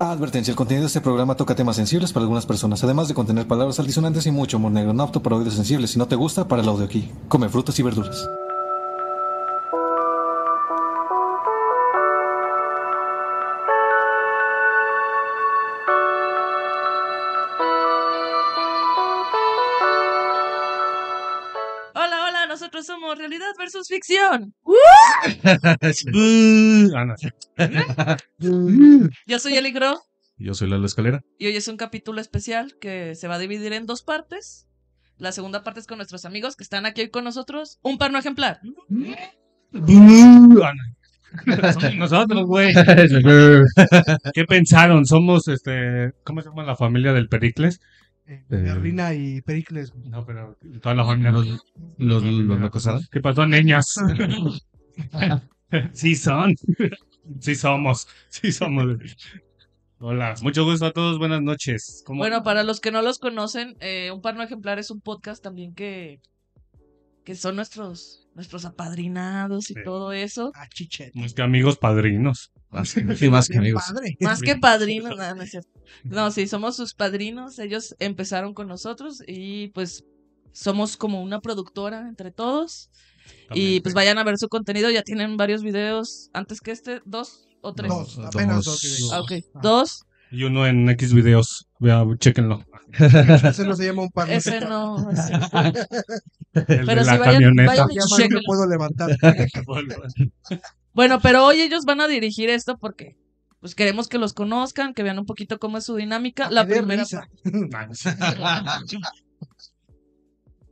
Advertencia, el contenido de este programa toca temas sensibles para algunas personas, además de contener palabras altisonantes y mucho humor negro, no apto para oídos sensibles. Si no te gusta, para el audio aquí. Come frutas y verduras. Ficción. Ah. Yo soy Eli Gro Yo soy Lalo Escalera. y hoy es un capítulo especial que se va a dividir en dos partes. La segunda parte es con nuestros amigos que están aquí hoy con nosotros. Un par no ejemplar. Ah. Somos nosotros, güey. ¿Qué pensaron? Somos, este, ¿cómo se llama la familia del Pericles? Eh, Berlina y Pericles. No, pero toda la familia. Los, los, acosados. ¿Qué pasó, niñas? sí son. Sí somos. Sí somos. Hola, mucho gusto a todos, buenas noches. ¿Cómo- Bueno, para los que no los conocen, eh, Un par no ejemplar es un podcast también que, que son nuestros, nuestros apadrinados y Sí. todo eso. Ah, chichet. Más que amigos padrinos. Más, sí, más que amigos. padre. Más que padrinos, no, no es cierto. No, sí, somos sus padrinos. Ellos empezaron con nosotros y pues somos como una productora entre todos. Y pues vayan a ver su contenido. Ya tienen varios videos antes que este, dos o tres. Dos, apenas dos. Dos. videos. Ah, Ah. dos. Y uno en X videos. Vea, chéquenlo. Ese no se llama un par. Ese no. ese- El Pero de la vayan- camioneta. vayan y No puedo levantar. Bueno, pero hoy ellos van a dirigir esto porque pues queremos que los conozcan, que vean un poquito cómo es su dinámica. La primera.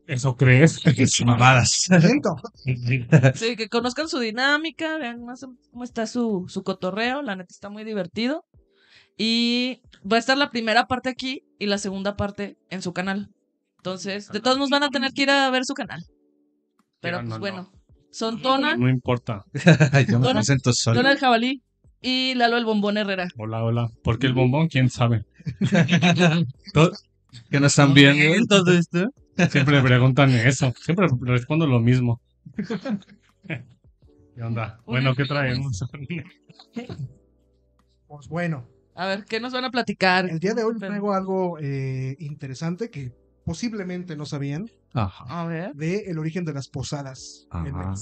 ¿Eso crees? Mamadas. Siento. Sí, que conozcan su dinámica, vean más cómo está su, su cotorreo, la neta está muy divertido. Y va a estar la primera parte aquí y la segunda parte en su canal. Entonces, de todos nos van a tener que ir a ver su canal. Pero Pero pues no, bueno, son Tona, No importa. Yo me presento solo. Tona el jabalí y Lalo el bombón Herrera. Hola, hola. ¿Por qué el bombón? ¿Quién sabe? ¿Que no están viendo todo esto? Siempre me preguntan eso. Siempre respondo lo mismo. ¿Qué onda? Bueno, ¿qué traemos? Pues bueno, A ver, ¿qué nos van a platicar? el día de hoy traigo algo eh, interesante que posiblemente no sabían Ajá. A ver. de el origen de las posadas. Ajá.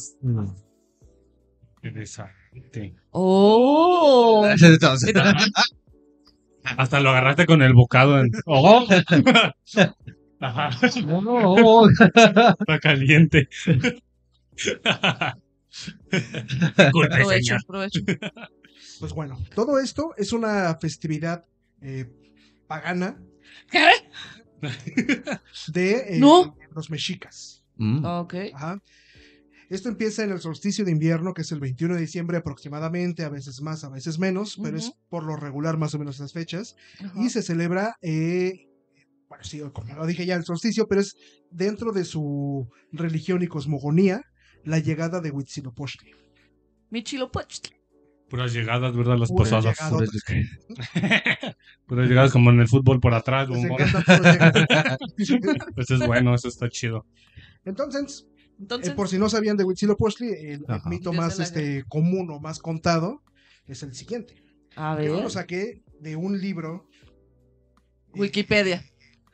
Interesante. ¡Oh! Hasta lo agarraste con el bocado. En... ¡Oh! Ajá. no, Está caliente. Disculpe, Provecho, provecho. Pues bueno, todo esto es una festividad eh, pagana ¿Qué? de eh, No. los mexicas. Mm. Ok. Ajá. Esto empieza en el solsticio de invierno, que es el 21 de diciembre aproximadamente, a veces más, a veces menos, pero es por lo regular más o menos esas fechas. Y se celebra, eh, bueno, sí, como lo dije ya, el solsticio, pero es dentro de su religión y cosmogonía la llegada de Huitzilopochtli. Michilopochtli. Puras llegadas, ¿verdad? Las Puras posadas. llegadas. Puras llegadas como en el fútbol por atrás. Llegar. Eso es bueno, eso está chido. Entonces, Entonces, Eh, por si no sabían de Huitzilopochtli, el, el mito más este, común o más contado es el siguiente. a Yo lo saqué de un libro. eh, Wikipedia.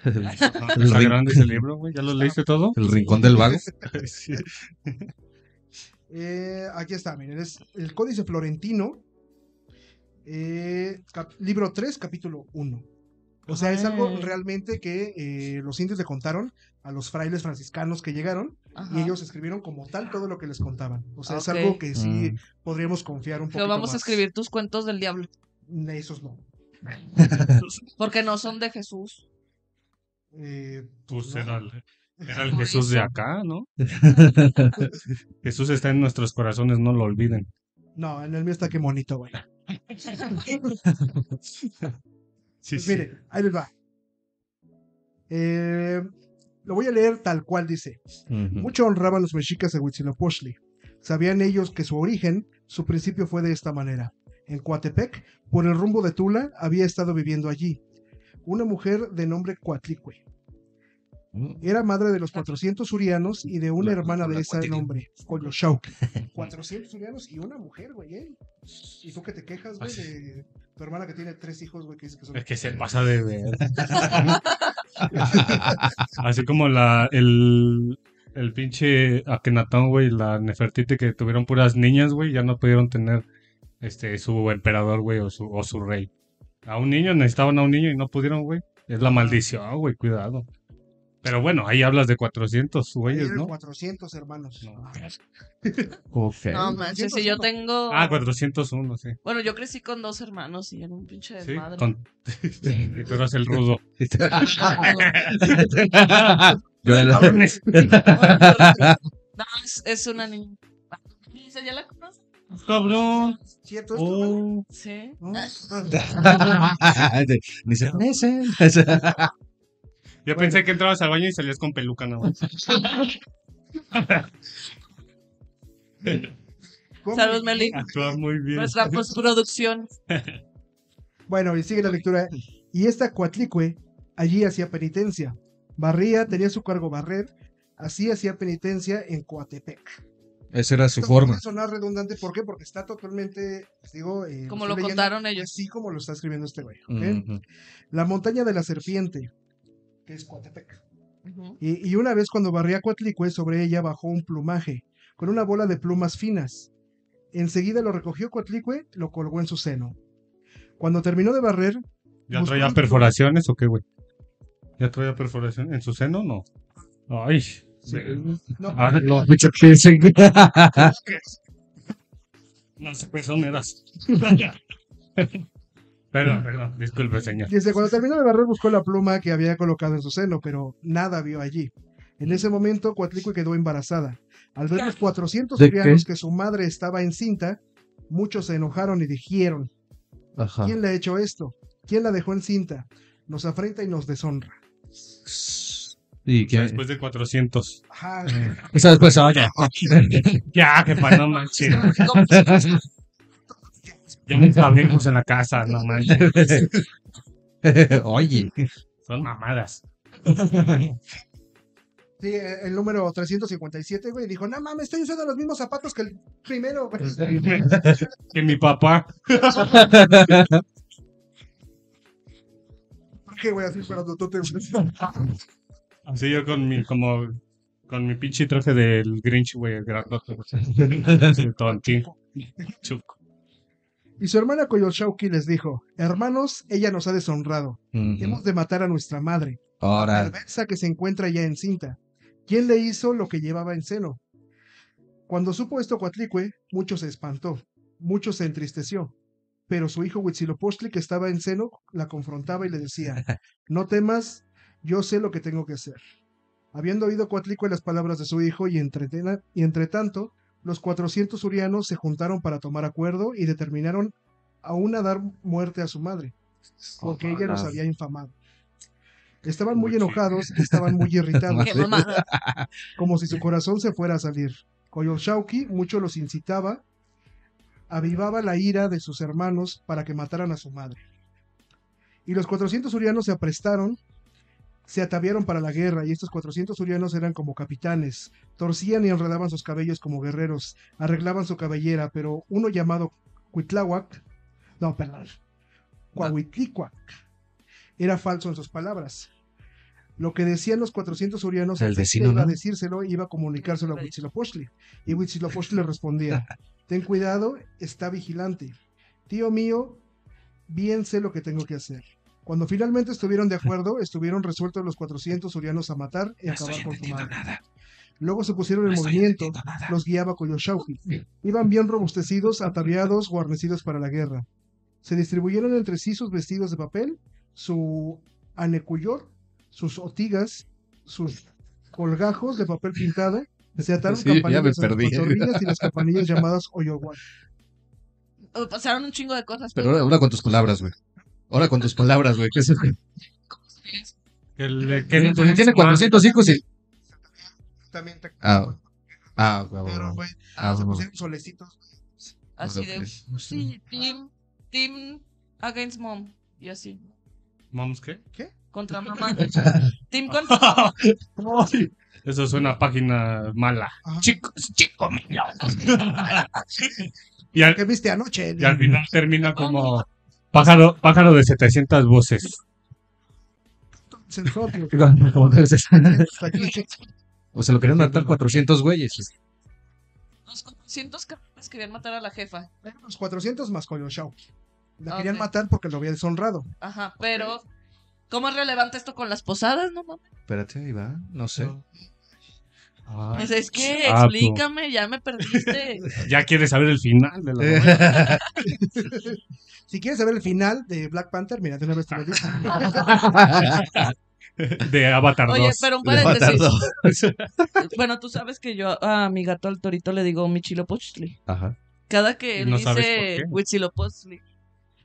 El Está grande ese libro, güey. ¿Ya lo leíste todo? El rincón del vago. Sí. eh, aquí está, miren, es el Códice Florentino, eh, libro 3, capítulo 1. O sea, es algo realmente que eh, los indios le contaron a los frailes franciscanos que llegaron Ajá. y ellos escribieron como tal todo lo que les contaban. O sea, es algo que sí Mm. podríamos confiar un poco. Pero vamos a escribir tus cuentos del diablo. Esos no. Porque no son de Jesús. Eh, Pues no. era el, era el Por Jesús de acá, ¿no? Jesús está en nuestros corazones, no lo olviden. No, en el mío está que bonito, güey. Sí, Pues mire, ahí les va. Eh, lo voy a leer tal cual dice. Mucho honraban los mexicas a Huitzilopochtli. Sabían ellos que su origen, su principio fue de esta manera. En Coatepec, por el rumbo de Tula, había estado viviendo allí una mujer de nombre Coatlicue. Era madre de los 400 urianos y de una La- hermana de ese nombre, Coyoshauqui. 400 urianos y una mujer, güey, ¿eh? ¿Y tú que te quejas, güey, Así. de Tu hermana que tiene tres hijos, güey, que dice que son. Es que se pasa de ver. Así como la, el, el pinche Akenatón, güey, la Nefertiti que tuvieron puras niñas, güey, ya no pudieron tener este su emperador, güey, o su, o su rey. A un niño necesitaban a un niño y no pudieron, güey. Es la maldición, güey, cuidado. Pero bueno, ahí hablas de 400 Ahí güeyes, ¿no? 400 hermanos. No. Ok. No manches, si yo tengo. Ah, 401, sí. Bueno, yo crecí con dos hermanos y era un pinche Sí, desmadre. con... y tú eras el rudo. Yo era- Cabrones. No, es, es una niña. Dice, ¿Ya la conoces? Cabrón. ¿Cierto esto? Oh. Sí. ¿No? Ni se parecen. Yo pensé que entrabas al baño y salías con peluca, ¿no? ¿Cómo? Salud, Meli. Actúas muy bien. Nuestra postproducción. Bueno, y sigue la lectura. Y esta Coatlicue allí hacía penitencia. Barría, tenía su cargo barrer, así hacía penitencia en Coatepec. Esa era su Esto forma. puede sonar redundante, ¿por qué? Porque está totalmente, les digo, eh, Como estoy lo leyendo contaron ellos. Así como lo está escribiendo este güey. La montaña de la serpiente, que es Coatepec. Y, y una vez cuando barría Coatlicue, sobre ella bajó un plumaje, con una bola de plumas finas. Enseguida lo recogió Coatlicue, lo colgó en su seno. Cuando terminó de barrer, ¿Ya traía perforaciones o qué, güey? ¿Ya traía perforación en su seno no? Ay. No. Ah, no, Mucho piercing. no sé, pezoneras. Perdón, perdón, disculpe, señor. Dice, cuando terminó de barrer buscó la pluma que había colocado en su seno, pero nada vio allí. En ese momento, Coatlicue quedó embarazada. Al ver los 400 ¿De surianos qué? que su madre estaba encinta, muchos se enojaron y dijeron, Ajá. ¿quién le ha hecho esto? ¿Quién la dejó encinta? Nos afrenta y nos deshonra. Y O sea, que. después de 400. Ajá. Esa después, oye. Ya, que para no manches. Ya me sabemos en la casa, no manches. Oye. Son mamadas. Sí, el número 357, güey, dijo, no mames, estoy usando los mismos zapatos que el primero, güey. Que mi papá. ¿Por qué, güey? Así, te... Así yo con mi, como, con mi pinche traje del Grinch, güey, grandote. güey. Chuco. Y su hermana Koyoshauki les dijo, hermanos, ella nos ha deshonrado. Hemos de matar a nuestra madre, Ahora. perversa que se encuentra ya encinta. ¿Quién le hizo lo que llevaba en seno? Cuando supo esto Coatlicue, mucho se espantó, mucho se entristeció. Pero su hijo Huitzilopochtli, que estaba en seno, la confrontaba y le decía, no temas, yo sé lo que tengo que hacer. Habiendo oído Coatlicue las palabras de su hijo y entre, y entre tanto, los 400 urianos se juntaron para tomar acuerdo y determinaron aún a dar muerte a su madre, porque ella los había infamado. Estaban muy enojados, estaban muy irritados, como si su corazón se fuera a salir. Koyoshauki mucho los incitaba, avivaba la ira de sus hermanos para que mataran a su madre. Y los 400 urianos se aprestaron, se ataviaron para la guerra, y estos 400 urianos eran como capitanes, torcían y enredaban sus cabellos como guerreros, arreglaban su cabellera, pero uno llamado Cuitláhuac, no, perdón, Cuahuitlicuac, era falso en sus palabras. Lo que decían los 400 urianos, El vecino, iba a decírselo, iba a comunicárselo a Huitzilopochtli. Y Huitzilopochtli le respondía, ten cuidado, está vigilante. Tío mío, bien sé lo que tengo que hacer. Cuando finalmente estuvieron de acuerdo, estuvieron resueltos los 400 urianos a matar y acabar con su madre. Luego se pusieron en movimiento, los guiaba Koyoshauki. Iban bien robustecidos, ataviados, guarnecidos para la guerra. Se distribuyeron entre sí sus vestidos de papel, su anecuyot, sus otigas, sus colgajos de papel pintado, se ataron Sí, campanillas a las y las campanillas llamadas oyoguan. Pasaron un chingo de cosas. Pero ahora, ahora con tus palabras, güey. Ahora con tus palabras, güey. ¿Qué es eso? El, que Pues tiene 400 hijos y. También te- Ah, ah, güey, pero, güey. Ah, se pusieron solecitos. Así de. Sí, team, team against mom. Y así. ¿Moms qué? Contra mamá. team contra mamá. Eso suena a página mala. Ajá. Chicos, chicos, mío. y, al, ¿Qué viste anoche? y al final termina como Pájaro, pájaro de 700 voces. O se lo querían matar 400 güeyes. Los 400 cabrones querían matar a la jefa. Los 400 más Koyoshau. La querían matar porque lo había deshonrado. Ajá, pero. ¿Cómo es relevante esto con las posadas? No mames. Espérate, ahí va. No sé. Ah, Pues es que explícame, ya me perdiste. ya quieres saber el final de la novela. Si quieres saber el final de Black Panther, mira, de una vez te lo digo. de Avatar 2. Oye, pero un paréntesis. Bueno, tú sabes que yo a mi gato al torito le digo Michilopochtli. Ajá. Cada que él No dice. Huitzilopochtli,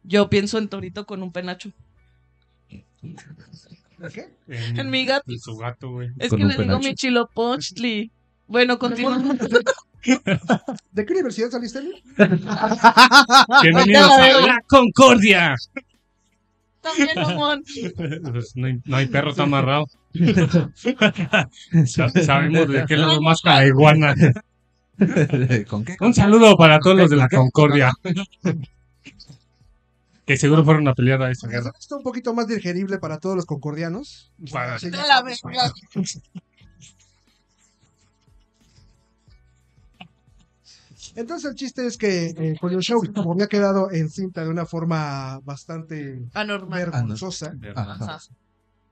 yo pienso en torito con un penacho. ¿Qué? En, En mi gato. en su gato, güey. Es Con que le digo penacho. Michilopochtli. Bueno, continúa. ¿De qué universidad saliste? Bienvenidos a la Concordia. También. Pues no, hay, no hay perro, está amarrado. Sa- Sabemos de qué lado más la iguana. ¿Con qué? Un saludo para todos los de la Concordia. Que seguro fueron a pelear a esa guerra. Esto un poquito más digerible para todos los concordianos. Para- Sí, A la verga. Entonces el chiste es que eh, Koyoshau, como había quedado encinta de una forma bastante Anormal. vergonzosa, Ajá.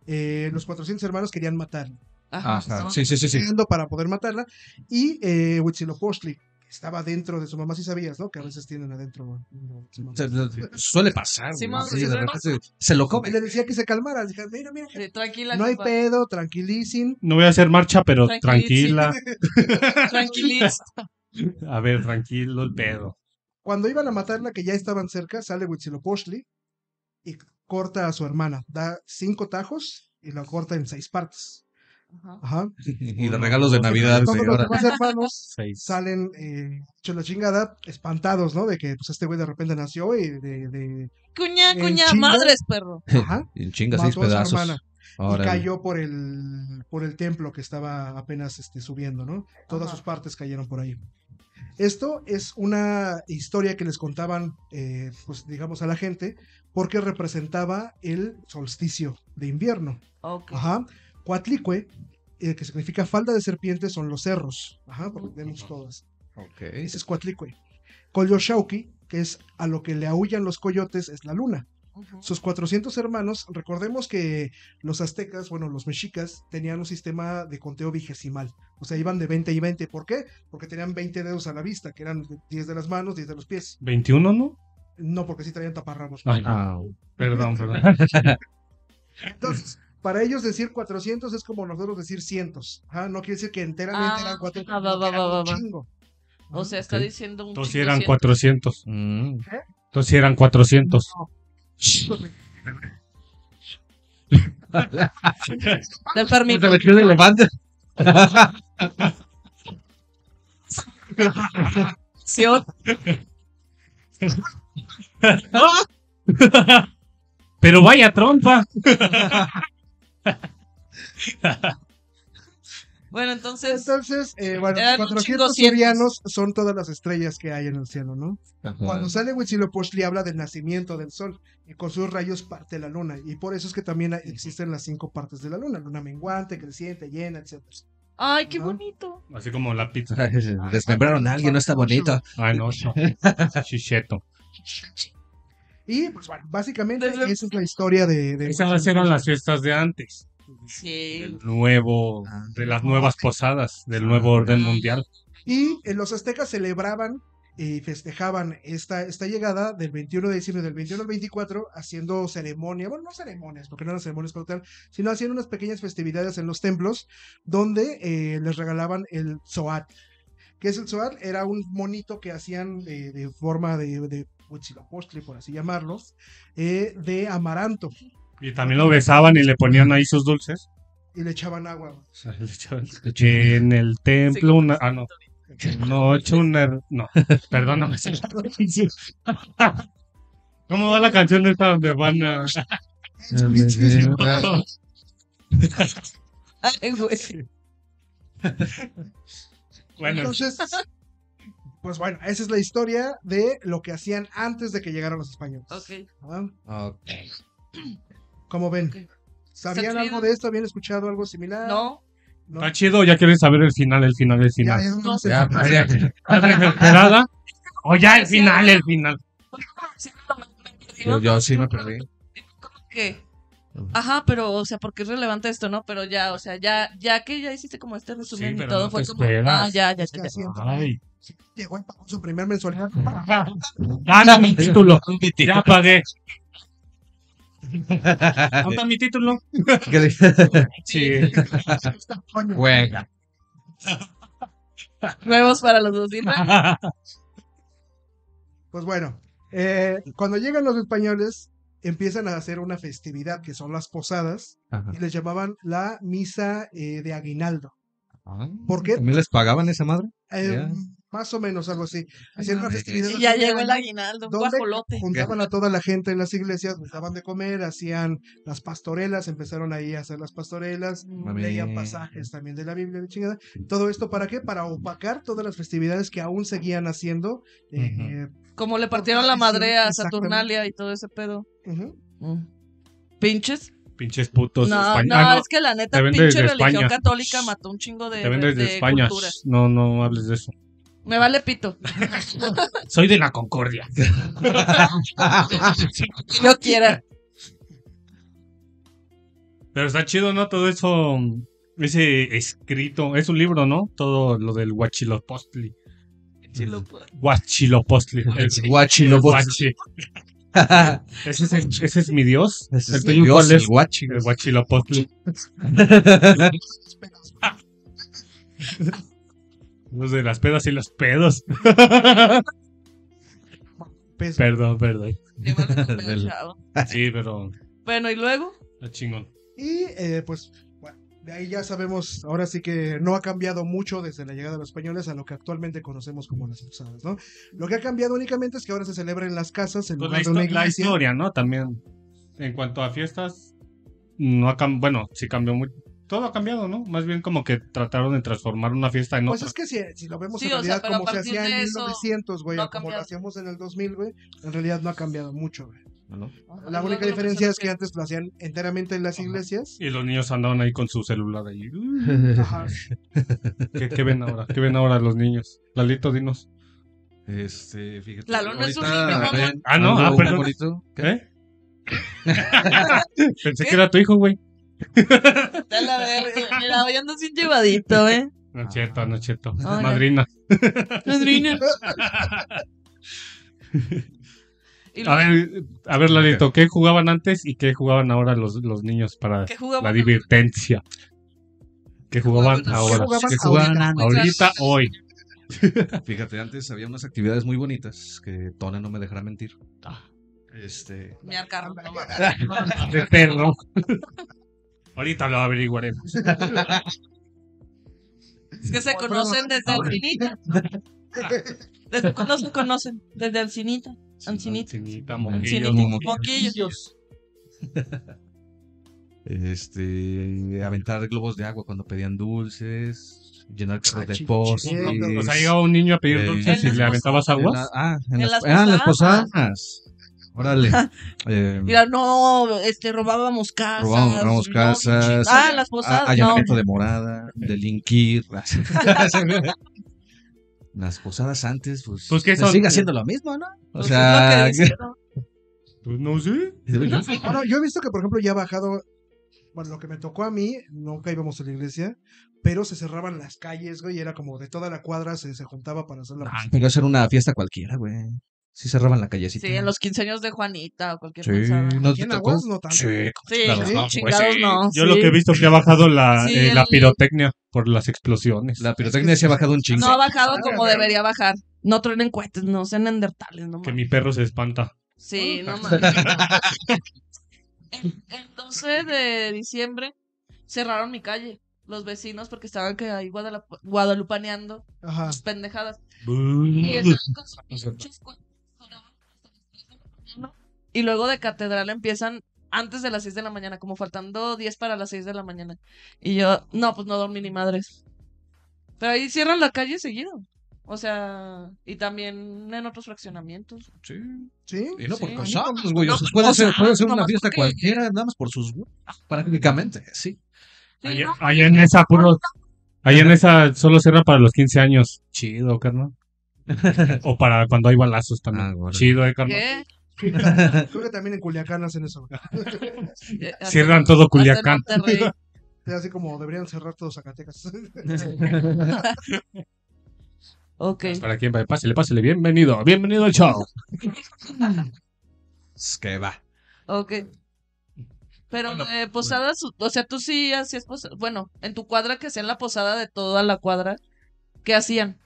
Eh, los 400 hermanos querían matarla. Ajá. Ajá. Sí, sí, sí, para poder matarla. Y eh, Huitzilopochtli, estaba dentro de su mamá, si sabías, ¿no? Que a veces tienen adentro. Suele pasar. Sí, mamá, Sí, sí, de sí, repente se lo come. le decía que se calmara. Dije, mira, mira, Sí, tranquila. no hay pedo, tranquilicen. No voy a hacer marcha, pero tranquila. Tranquiliza. A ver, tranquilo el pedo. Cuando iban a matarla, que ya estaban cerca, sale Huitzilopochtli y corta a su hermana. Da cinco tajos y la corta en seis partes. Ajá. Y los regalos de Navidad. Todos los demás hermanos Seis. salen eh, hecho la chingada, espantados, ¿no? De que pues este güey de repente nació y de, de Cuña, cuña, chinga. madres, perro. ajá, Y en chinga seis pedazos. y cayó por el por el templo que estaba apenas este, subiendo, ¿no? Todas Ajá. sus partes cayeron por ahí. Esto es una historia que les contaban, eh, pues digamos a la gente, porque representaba el solsticio de invierno. Ok. Ajá. Coatlicue, eh, que significa falda de serpiente, son los cerros. Ajá, porque tenemos todas. Ok. Ese es Coatlicue. Coyoshauki, que es a lo que le aullan los coyotes, es la luna. Sus 400 hermanos, recordemos que los aztecas, bueno, los mexicas, tenían un sistema de conteo vigesimal. O sea, iban de 20 y 20. ¿Por qué? Porque tenían 20 dedos a la vista, que eran 10 de las manos, 10 de los pies. 21, ¿no? No, porque sí traían taparrabos. Ay, no. Ah, Perdón, perdón. Entonces, para ellos decir 400 es como nosotros decir cientos. Ajá, no quiere decir que enteramente Ah, eran 400. ah, va, va, va, un va, va. chingo. O sea, está Ok. diciendo un Entonces sí eran cien. 400. mm. Entonces sí eran 400. De enfermito. Se metió de elefante. Pero vaya trompa. Bueno, entonces. Entonces, eh, bueno, Eran un 400 chingo cientos. surianos son todas las estrellas que hay en el cielo, ¿no? Ajá. Cuando sale Huitzilopochtli habla del nacimiento del sol y con sus rayos parte la luna y por eso es que también existen las cinco partes de la luna, luna menguante, creciente, llena, etc. Ay, qué ¿No? bonito. Así como la pizza. Desmembraron a alguien, no está bonito. Ay, no, no. Chicheto. Y pues bueno, básicamente Desde- esa es la historia de... de Esas eran las fiestas de antes. Sí. Del nuevo, de las nuevas posadas, del nuevo orden mundial. Y eh, los aztecas celebraban y festejaban esta, esta llegada del 21 de diciembre del 21 al 24 haciendo ceremonia, bueno, no ceremonias, porque no eran ceremonias como tal, sino haciendo unas pequeñas festividades en los templos donde eh, les regalaban el zoat. ¿Qué es el zoat? Era un monito que hacían eh, de forma de, de Huitzilopochtli, por así llamarlo, eh, de amaranto Y también lo besaban y le ponían ahí sus dulces. y le echaban agua. O sea, le echaban- En el templo, una. Ah, no. Noche, una. No, perdóname. ¿Cómo va la canción esta donde van a.? Bueno, Entonces, Pues bueno, esa es la historia de lo que hacían antes de que llegaran los españoles. Ok. ¿Ah? Ok. ¿Cómo ven? Ok. ¿Sabían algo de esto? ¿Habían escuchado algo similar? No. ¿No? Está chido, ya quieren saber el final, el final, el final. ya no sé. Ya, ya. O ya el final, el final. Yo, sí me perdí. ¿Cómo que? Ajá, pero, o sea, porque es relevante esto, ¿no? Pero ya, o sea, ya, ya que ya hiciste como este resumen y pero todo, no fue te como, esperas. ah, ya, ya, ya, ya. Ay. Llegó y pagó su primer mensualidad. Gana mi título. Ya pagué. Anda mi título. ¿Qué le- Sí. Juega. Nuevos para los dos, ¿sí? Pues bueno, eh, cuando llegan los españoles, empiezan a hacer una festividad que son las posadas Ajá. y les llamaban la misa eh, de aguinaldo. Ah, ¿Por qué? ¿También les pagaban esa madre? Eh, Ya. Más o menos algo así. Hacían una festividad. Y ya llegó el aguinaldo, un guajolote. Juntaban a toda la gente en las iglesias, les daban de comer, hacían las pastorelas, empezaron ahí a hacer las pastorelas, Mami. leían pasajes también de la Biblia, de chingada. Todo esto para qué? Para opacar todas las festividades que aún seguían haciendo. eh, Como le partieron la madre a. Saturnalia y todo ese pedo. Mm. ¿Pinches? Pinches putos No, España. no, Ah, es que la neta, pinche desde religión España. católica mató un chingo de, Te ven desde de España. culturas. No, no hables de eso. Me vale pito. Soy de la Concordia. Yo quiera. Pero está chido, ¿no? Todo eso, ese escrito, es un libro, ¿no? Todo lo del Huachilopostli. Huachilopostli. El Guachilopostli. ¿Ese es, el- ese es mi dios? Ese ¿El es mi tuyo Dios, cuál el es? guachi. El. Los de las pedas y los pedos. Pes- Perdón, perdón. Sí, pero Bueno, y luego, chingón. Y eh, pues, de ahí ya sabemos, ahora sí que no ha cambiado mucho desde la llegada de los españoles a lo que actualmente conocemos como las posadas, ¿no? Lo que ha cambiado únicamente es que ahora se celebra en las casas en Pues la, lugar de una histo- la historia, ¿no? También. En cuanto a fiestas, no ha cambiado. Bueno, sí cambió muy. Todo ha cambiado, ¿no? Más bien como que trataron de transformar una fiesta en Pues otra. es que si, si lo vemos Sí, en o sea, realidad como se hacía en de eso 1900, güey, no como lo hacíamos en el 2000, güey, en realidad no ha cambiado mucho, güey. ¿No? La única diferencia es que antes lo hacían enteramente en las iglesias. Y los niños andaban ahí con su celular ahí. Ajá. ¿Qué, qué ven ahora? ¿Qué ven ahora los niños? Lalito, dinos. Este, fíjate. Lalo no es un niño, mamá. ven, Ah, no, ando ah, perdón. bonito. ¿Qué? ¿Eh? Pensé que era tu hijo, güey. Ya la verga, Mira, hoy andas bien llevadito, ¿eh? No es cierto, no es cierto. Madrina. Madrina. Y A ver, a ver, Lalito, ¿qué jugaban antes y qué jugaban ahora los, los niños para la divertencia? ¿Qué jugaban jugaban ahora? ¿Qué jugaban ahorita? ahorita, hoy? Fíjate, antes había unas actividades muy bonitas que Tona no me dejará mentir. Este. Miar carro. De perro. ahorita lo averiguaremos. Es que se conocen desde Alcinita. ¿Desde cuándo se conocen? Desde Alcinita. Ancinita, moquillos, Moquillos. Este. Aventar globos de agua cuando pedían dulces. Llenar carros de postres. O sea, llegaba un niño a pedir Eh, dulces y le aventabas En aguas. ah, en, las, ah, en las posadas. Órale. Eh, Mira, no, este, robábamos casas. Robábamos- robábamos no, casas. Ah, las posadas, a- no. allanamiento de morada, delinquir. Las posadas antes, pues. Pues, ¿qué se son? sigue haciendo lo mismo, ¿no? O Pues sea. es que. Pues no sé. Bueno, yo he visto que, por ejemplo, ya ha bajado. Bueno, lo que me tocó a mí, nunca íbamos a la iglesia, pero se cerraban las calles, güey, y era como de toda la cuadra se, se juntaba para hacer la. Ah, pero eso era una fiesta cualquiera, güey. Sí cerraban la callecita. Sí, en los 15 años de Juanita o cualquier Sí, cosa. ¿no Aquí te en tocó? No tanto. Sí, Sí, claro. Sí, no, chingados pues sí. no. Yo sí. lo que he visto es que ha bajado la, Sí, eh, la el- pirotecnia por las explosiones. La pirotecnia se ha bajado un chingo. No ha bajado Sí. como debería bajar. No truenen cohetes, no sean neandertales, no Que mi perro se espanta. Sí, no mames. El el 12 de diciembre cerraron mi calle. Los vecinos porque estaban que ahí guadalup- guadalupaneando Ajá. sus pendejadas. Y estaban con sus pinches cohetes, oraban hasta las tres de la mañana. Y luego de catedral empiezan antes de las 6 de la mañana, como faltando 10 para las 6 de la mañana. Y yo, no, pues no dormí ni madres. Pero ahí cierran la calle seguido. O sea, y también en otros fraccionamientos. Sí. ¿Sí? Y no por Sí. casados, güey. No O sea, puede ser, puede ser una fiesta porque- cualquiera, nada más por sus gustos, prácticamente, sí. Sí, Ahí, ¿no? ahí en esa, puro. Ahí en esa solo cierra para los 15 años. Chido, carnal. o para cuando hay balazos también. Ah, bueno. Chido, eh, carnal. ¿Qué? Creo que también en Culiacán hacen eso. Eh, Cierran todo Culiacán. Así como deberían cerrar todos Zacatecas. Ok. Para quien vaya, pásele, pásele. Bienvenido, bienvenido al show. Es que va. Ok. Pero Bueno, eh, posadas, o sea, tú sí hacías posadas. Bueno, en tu cuadra que hacían la posada de toda la cuadra, ¿qué hacían?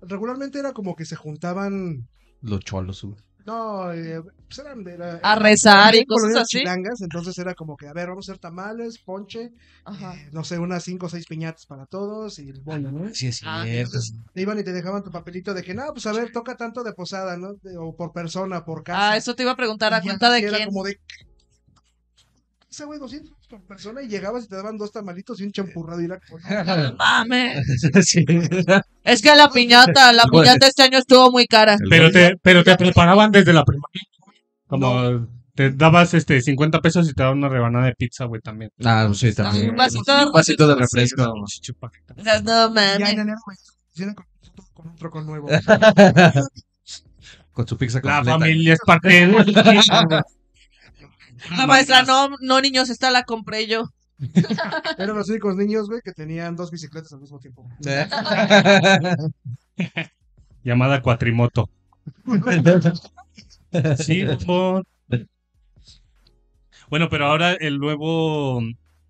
Regularmente era como que se juntaban. Los cholos, güey. No, eh, pues eran. Era, A rezar y cosas así. chilangas, entonces era como que, a ver, vamos a hacer tamales, ponche, Ajá. eh, no sé, unas cinco o seis piñatas para todos y el bollo, ¿no? Sí, es Ah, cierto. Te iban y te dejaban tu papelito de que, no, pues a ver, toca tanto de posada, ¿no? De- o por persona, por casa. Ah, eso te iba a preguntar, ¿a cuenta de así era quién? como de. Ese güey, 200 por persona y llegabas y te daban dos tamalitos y un champurrado y Mames. sí. Es que la piñata, la Bueno. piñata este año estuvo muy cara. Pero te, pero te preparaban desde la primaria. Como te dabas este 50 pesos y te daban una rebanada de pizza, güey, también. Ah, sí, también. Un vasito de Un vasito de refresco. No ya en mames. enero, güey, hicieron con, con un troco nuevo. Con su pizza La completa. familia es parte de La maestra, no, no, niños, esta la compré yo. Eran los únicos niños, güey, que tenían dos bicicletas al mismo tiempo. Llamada Cuatrimoto. Sí, bombón. Bueno, pero ahora el nuevo.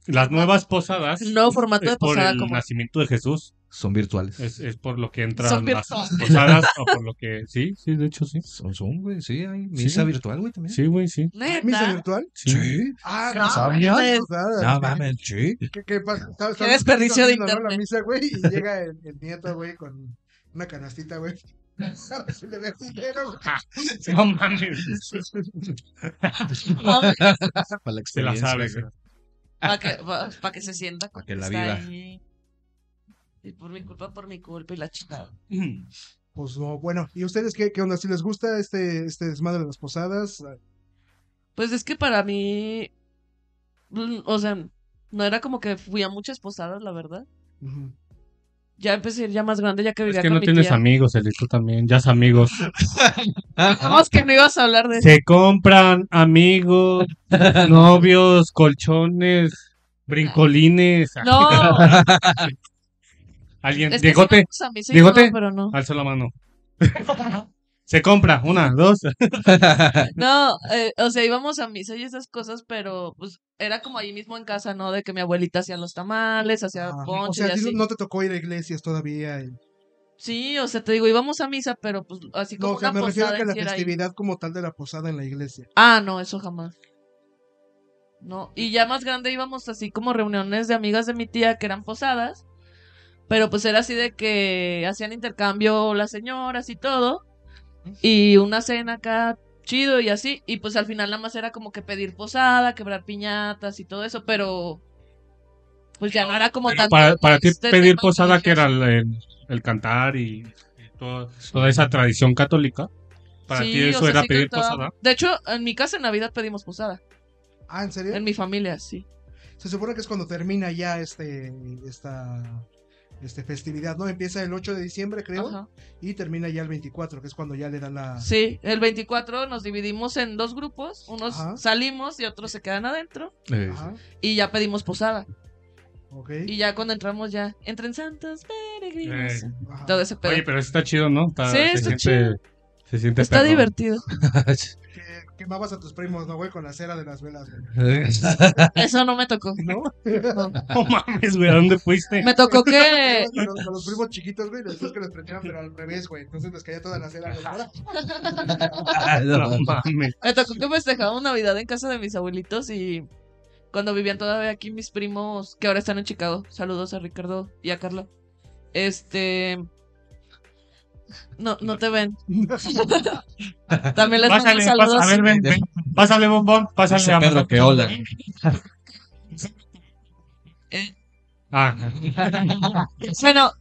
Las nuevas posadas. El nuevo formato de por posada el como. nacimiento de Jesús. Son virtuales. Es, es por lo que Son entran las virtuales. posadas o por lo que. Sí, sí, de hecho sí. Son, son, güey, sí, hay misa Sí. virtual, güey, también. Sí, güey, sí. ¿Misa virtual? sí. Ah, No, No mames, sí. ¿Qué, qué pasa? Está- Qué desperdicio de ¿no? La internet. misa, güey, y llega el, el nieto, güey, con una canastita, güey. Se le ve dinero, güey. No mames. Mames. Para la Se la experiencia, sabe, güey. Para que, pa- que se sienta. Pa' que la viva. ahí. Y por mi culpa, por mi culpa y la chingada. Pues no, bueno, ¿y ustedes qué, qué onda? ¿Si les gusta este, este desmadre de las posadas? Pues es que para mí. mm, O sea, no era como que fui a muchas posadas, la verdad. Ya empecé a ir ya más grande, ya que vivía Es que con no mi tienes tía. amigos, Eli, tú también. Ya es amigos. Vamos, que no ibas a hablar de eso. Se compran amigos, novios, colchones, brincolines. No, Alguien, es que Diegote, sí Diegote. pero no. alza la mano. Se compra, una, dos. No, eh, o sea, íbamos a misa y esas cosas, pero pues era como ahí mismo en casa, ¿no? De que mi abuelita hacía los tamales, hacía Ah, o ponche sea, y así. no te tocó ir a iglesias todavía. y- Sí, o sea, te digo, íbamos a misa, pero pues así No, como o sea, una me refiero a posada que la ahí. festividad como tal de la posada en la iglesia. Ah, no, eso jamás. No, y ya más grande íbamos así como reuniones de amigas de mi tía que eran posadas, pero pues era así de que hacían intercambio las señoras y todo, y una cena acá chido y así, y pues al final nada más era como que pedir posada, quebrar piñatas y todo eso, pero pues ya no era como tanto Para, para ti este pedir posada, que era el, cantar y, y todo- toda esa tradición católica. Para Sí, ti o eso sea, era sí pedir posada. De hecho, en mi casa en Navidad pedimos posada, Ah, ¿en serio? en mi familia, sí. Se supone que es cuando termina ya este, esta este, festividad, ¿no? Empieza el 8 de diciembre, creo, Ajá. y termina ya el 24, que es cuando ya le dan la... Sí, el 24 nos dividimos en dos grupos, unos Ajá. salimos y otros se quedan adentro Eh, Ajá, y ya pedimos posada. ok. Y ya cuando entramos ya, entren santos peregrinos. Eh. Todo ese pedo. Oye, pero eso está chido, ¿no? Está, Sí, se está siente, se siente Está perrón. divertido. Que quemabas a tus primos, ¿no, güey? Con la cera de las velas, güey. Eso no me tocó. ¿No? No. No mames, güey, ¿a dónde fuiste? Me tocó que Con los, los primos chiquitos, güey, después que les prendieron, pero al revés, güey. Entonces les caía toda la cera. No mames. me tocó que festejábamos Navidad en casa de mis abuelitos y cuando vivían todavía aquí mis primos que ahora están en Chicago. Saludos a Ricardo y a Carla. Este no, no te ven. También les mando Pásale, saludos. pásale, a ver, ven, ven. Pásale, bombón, pásale Dice a Pedro que hola. Ah, Bueno,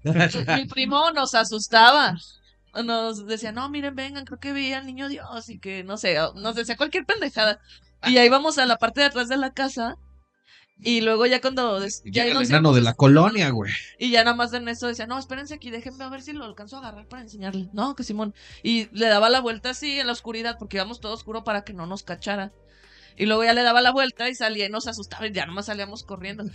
mi primo nos asustaba. Nos decía, no, miren, vengan, creo que vi al niño Dios y que no sé, nos decía cualquier pendejada. Y ahí íbamos a la parte de atrás de la casa. Y luego ya cuando des- ya el enano de la colonia, güey. Y ya nada más en eso decía, no, espérense aquí, déjenme a ver si lo alcanzo a agarrar para enseñarle. No, que Simón. Y le daba la vuelta así en la oscuridad, porque íbamos todo oscuro para que no nos cachara. Y luego ya le daba la vuelta y salía y nos asustaba y ya nomás salíamos corriendo.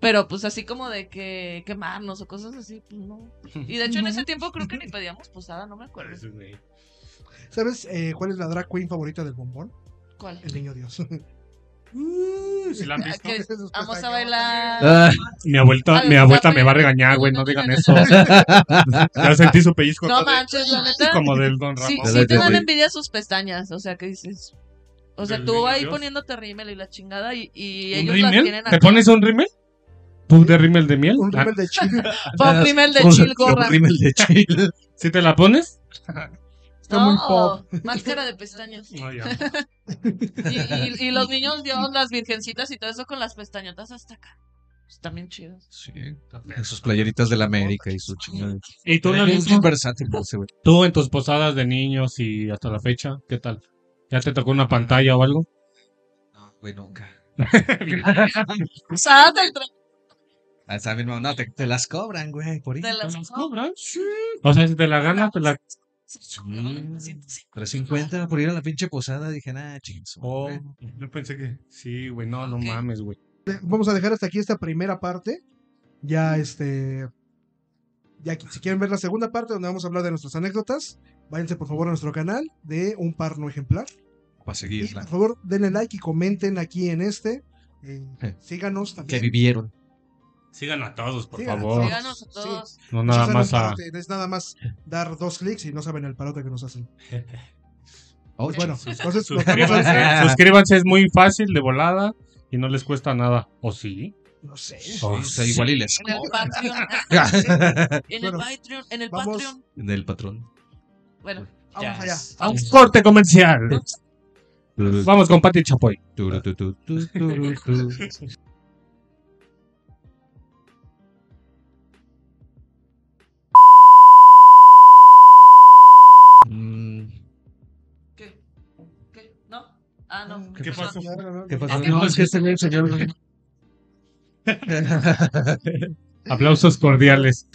Pero pues así como de que quemarnos o cosas así, pues no. Y de hecho en ese tiempo creo que ni pedíamos posada, no me acuerdo. ¿Sabes eh, cuál es la drag queen favorita del bombón? ¿Cuál? El niño Dios. ¿Sí la han visto? Que Esos vamos a bailar. Ah, Mi abuelita, mi abuelita me va a regañar, güey, no digan eso. Ya sentí su pellizco No acá manches, la neta. como del Don Sí, Ramón. sí te dan envidia sus pestañas, o sea, ¿qué dices? O sea, ¿Del tú ahí Dios? poniéndote rímel y la chingada y, y ¿Un ellos la rímel? tienen ¿Te aquí. pones un rímel? ¿Tú de rímel de miel? Un Ah, rímel de chile. Pon rímel de un- chill, un gorra. rímel de chill. ¿Sí te la pones? Está muy No, pop. máscara de pestañas. No, ya. Y, y, y los niños Dios, las virgencitas y todo eso con las pestañotas hasta acá. Están bien chidos. Sí, sus playeritas de la América y su chingada. ¿Y tú, Lalito? versátil güey. tú en tus posadas de niños y hasta la fecha, ¿qué tal? ¿Ya te tocó una pantalla o algo? No, güey, nunca. Posadas del tren. Ah, está bien, no, te, te las cobran, güey, por ahí. De las ¿Te las cobran? O sea, si te la ganas, te la... Mm, 350 por ir a la pinche posada, dije, nah, chingos. Oh, yo pensé que... Sí, güey, no, no mames, güey. Vamos a dejar hasta aquí esta primera parte. Ya este. Ya si quieren ver la segunda parte donde vamos a hablar de nuestras anécdotas, váyanse por favor a nuestro canal de Un Par No Ejemplar. Para Y seguirla. por favor denle like y comenten aquí en este. Eh, síganos Que también. vivieron. Sigan a todos, por Sigan a favor. Síganos a todos. No nada más un a... parote, Es nada más dar dos clics y no saben el parote que nos hacen. Oh, Pues bueno, entonces Suscríbanse, suscríbanse, es muy fácil, de volada, y no les cuesta nada. ¿O sí? No sé. Oh, O sea, igual y les En el Patreon. En el Patreon. En el. Patreon. Del patrón. Bueno, Vamos allá. A un corte comercial. Vamos con Pati Chapoy. Ah, no. ¿Qué pasó? ¿Qué pasó? Es que- No, es que este güey, señor. Aplausos cordiales.